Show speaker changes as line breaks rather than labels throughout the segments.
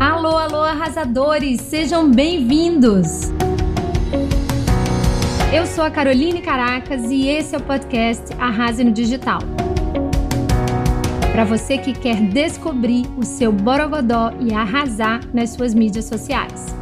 Alô, alô, arrasadores, sejam bem-vindos! Eu sou a Caroline Caracas e esse é o podcast Arrase no Digital. Para você que quer descobrir o seu borogodó e arrasar nas suas mídias sociais.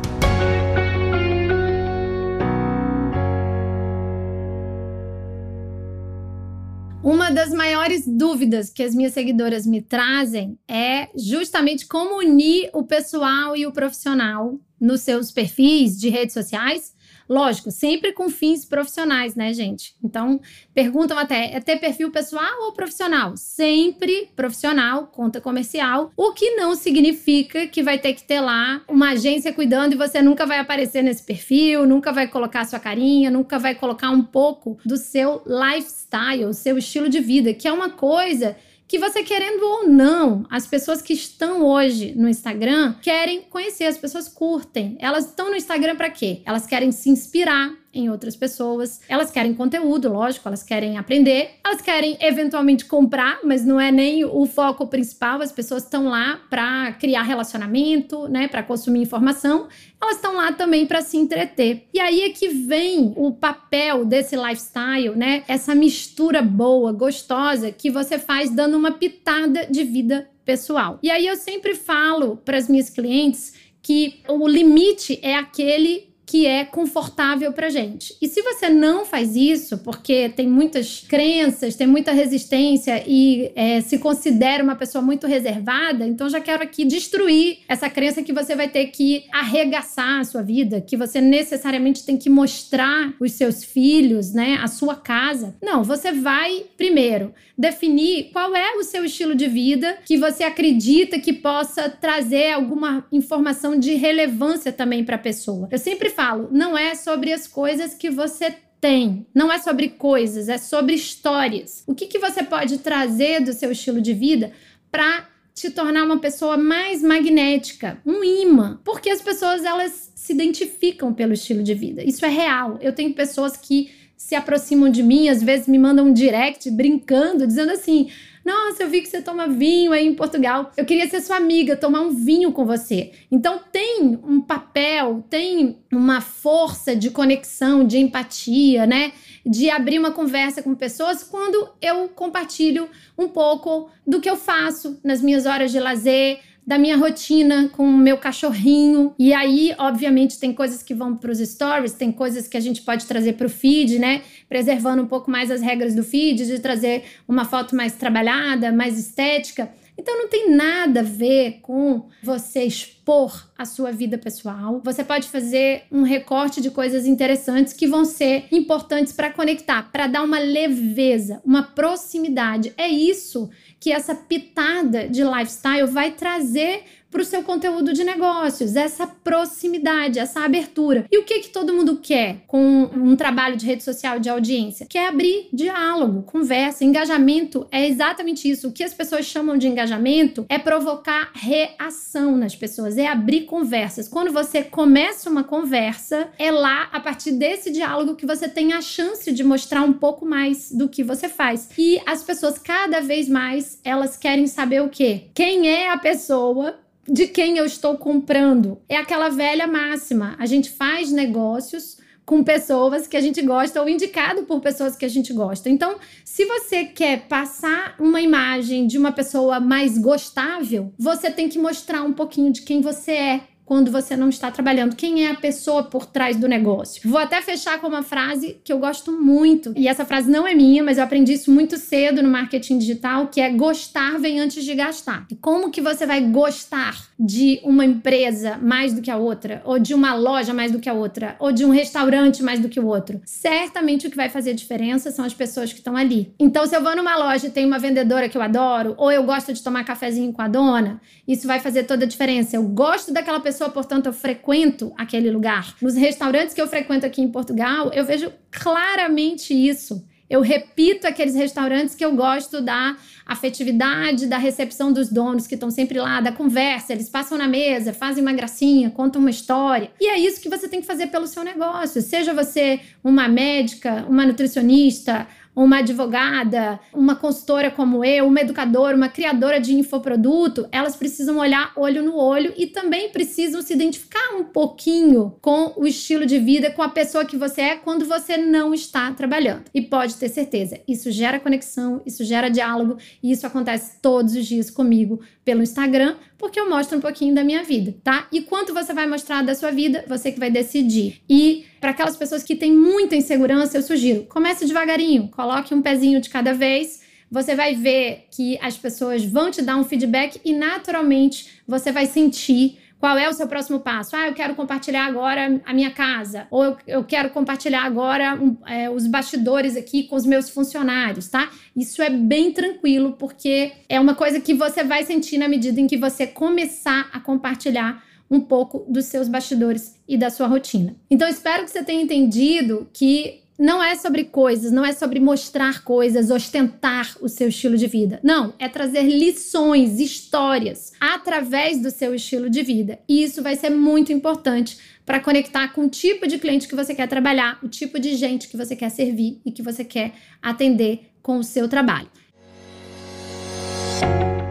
Uma das maiores dúvidas que as minhas seguidoras me trazem é justamente como unir o pessoal e o profissional nos seus perfis de redes sociais Lógico, sempre com fins profissionais, né, gente? Então, perguntam até: é ter perfil pessoal ou profissional? Sempre profissional, conta comercial, o que não significa que vai ter que ter lá uma agência cuidando e você nunca vai aparecer nesse perfil, nunca vai colocar sua carinha, nunca vai colocar um pouco do seu lifestyle, seu estilo de vida, que é uma coisa que você querendo ou não, as pessoas que estão hoje no Instagram querem conhecer, as pessoas curtem. Elas estão no Instagram para quê? Elas querem se inspirar, em outras pessoas. Elas querem conteúdo, lógico, elas querem aprender, elas querem eventualmente comprar, mas não é nem o foco principal. As pessoas estão lá para criar relacionamento, né, para consumir informação. Elas estão lá também para se entreter. E aí é que vem o papel desse lifestyle, né? Essa mistura boa, gostosa que você faz dando uma pitada de vida pessoal. E aí eu sempre falo para as minhas clientes que o limite é aquele que é confortável para gente. E se você não faz isso, porque tem muitas crenças, tem muita resistência e é, se considera uma pessoa muito reservada, então já quero aqui destruir essa crença que você vai ter que arregaçar a sua vida, que você necessariamente tem que mostrar os seus filhos, né, a sua casa. Não, você vai primeiro definir qual é o seu estilo de vida que você acredita que possa trazer alguma informação de relevância também para a pessoa. Eu sempre falo não é sobre as coisas que você tem. Não é sobre coisas, é sobre histórias. O que, que você pode trazer do seu estilo de vida para te tornar uma pessoa mais magnética, um imã, porque as pessoas elas se identificam pelo estilo de vida. Isso é real. Eu tenho pessoas que se aproximam de mim, às vezes me mandam um direct brincando, dizendo assim: nossa, eu vi que você toma vinho aí em Portugal. Eu queria ser sua amiga, tomar um vinho com você. Então tem um papel, tem uma força de conexão, de empatia, né? De abrir uma conversa com pessoas quando eu compartilho um pouco do que eu faço nas minhas horas de lazer, da minha rotina com o meu cachorrinho. E aí, obviamente, tem coisas que vão para os stories, tem coisas que a gente pode trazer para o feed, né? Preservando um pouco mais as regras do feed, de trazer uma foto mais trabalhada, mais estética. Então não tem nada a ver com você expor a sua vida pessoal. Você pode fazer um recorte de coisas interessantes que vão ser importantes para conectar, para dar uma leveza, uma proximidade. É isso que essa pitada de lifestyle vai trazer para o seu conteúdo de negócios, essa proximidade, essa abertura. E o que que todo mundo quer com um trabalho de rede social de audiência? Quer abrir diálogo, conversa, engajamento é exatamente isso. O que as pessoas chamam de engajamento é provocar reação nas pessoas, é abrir conversas. Quando você começa uma conversa, é lá a partir desse diálogo que você tem a chance de mostrar um pouco mais do que você faz. E as pessoas cada vez mais elas querem saber o quê? Quem é a pessoa de quem eu estou comprando. É aquela velha máxima. A gente faz negócios com pessoas que a gente gosta ou indicado por pessoas que a gente gosta. Então, se você quer passar uma imagem de uma pessoa mais gostável, você tem que mostrar um pouquinho de quem você é quando você não está trabalhando? Quem é a pessoa por trás do negócio? Vou até fechar com uma frase que eu gosto muito, e essa frase não é minha, mas eu aprendi isso muito cedo no marketing digital, que é gostar vem antes de gastar. E como que você vai gostar de uma empresa mais do que a outra, ou de uma loja mais do que a outra, ou de um restaurante mais do que o outro? Certamente o que vai fazer diferença são as pessoas que estão ali. Então, se eu vou numa loja e tem uma vendedora que eu adoro, ou eu gosto de tomar cafezinho com a dona, isso vai fazer toda a diferença. Eu gosto daquela pessoa pessoa, portanto, eu frequento aquele lugar. Nos restaurantes que eu frequento aqui em Portugal, eu vejo claramente isso. Eu repito aqueles restaurantes que eu gosto da afetividade, da recepção dos donos que estão sempre lá, da conversa, eles passam na mesa, fazem uma gracinha, contam uma história. E é isso que você tem que fazer pelo seu negócio. Seja você uma médica, uma nutricionista, uma advogada, uma consultora como eu, uma educadora, uma criadora de infoproduto, elas precisam olhar olho no olho e também precisam se identificar um pouquinho com o estilo de vida, com a pessoa que você é quando você não está trabalhando. E pode ter certeza, isso gera conexão, isso gera diálogo e isso acontece todos os dias comigo pelo Instagram, porque eu mostro um pouquinho da minha vida, tá? E quanto você vai mostrar da sua vida, você que vai decidir. E para aquelas pessoas que têm muita insegurança, eu sugiro, comece devagarinho, coloque um pezinho de cada vez. Você vai ver que as pessoas vão te dar um feedback e naturalmente você vai sentir qual é o seu próximo passo? Ah, eu quero compartilhar agora a minha casa. Ou eu, eu quero compartilhar agora um, é, os bastidores aqui com os meus funcionários, tá? Isso é bem tranquilo, porque é uma coisa que você vai sentir na medida em que você começar a compartilhar um pouco dos seus bastidores e da sua rotina. Então, espero que você tenha entendido que não é sobre coisas, não é sobre mostrar coisas, ostentar o seu estilo de vida. Não, é trazer lições, histórias através do seu estilo de vida. E isso vai ser muito importante para conectar com o tipo de cliente que você quer trabalhar, o tipo de gente que você quer servir e que você quer atender com o seu trabalho.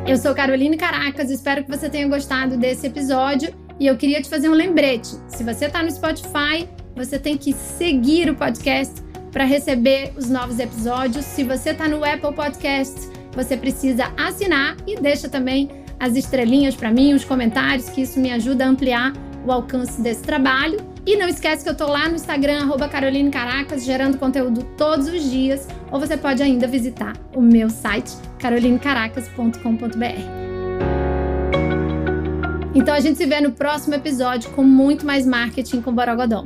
Eu sou Caroline Caracas, espero que você tenha gostado desse episódio e eu queria te fazer um lembrete. Se você está no Spotify, você tem que seguir o podcast para receber os novos episódios. Se você está no Apple Podcasts, você precisa assinar e deixa também as estrelinhas para mim, os comentários, que isso me ajuda a ampliar o alcance desse trabalho. E não esquece que eu estou lá no Instagram, Caroline Caracas, gerando conteúdo todos os dias. Ou você pode ainda visitar o meu site, carolinecaracas.com.br. Então a gente se vê no próximo episódio com muito mais marketing com Borogodó.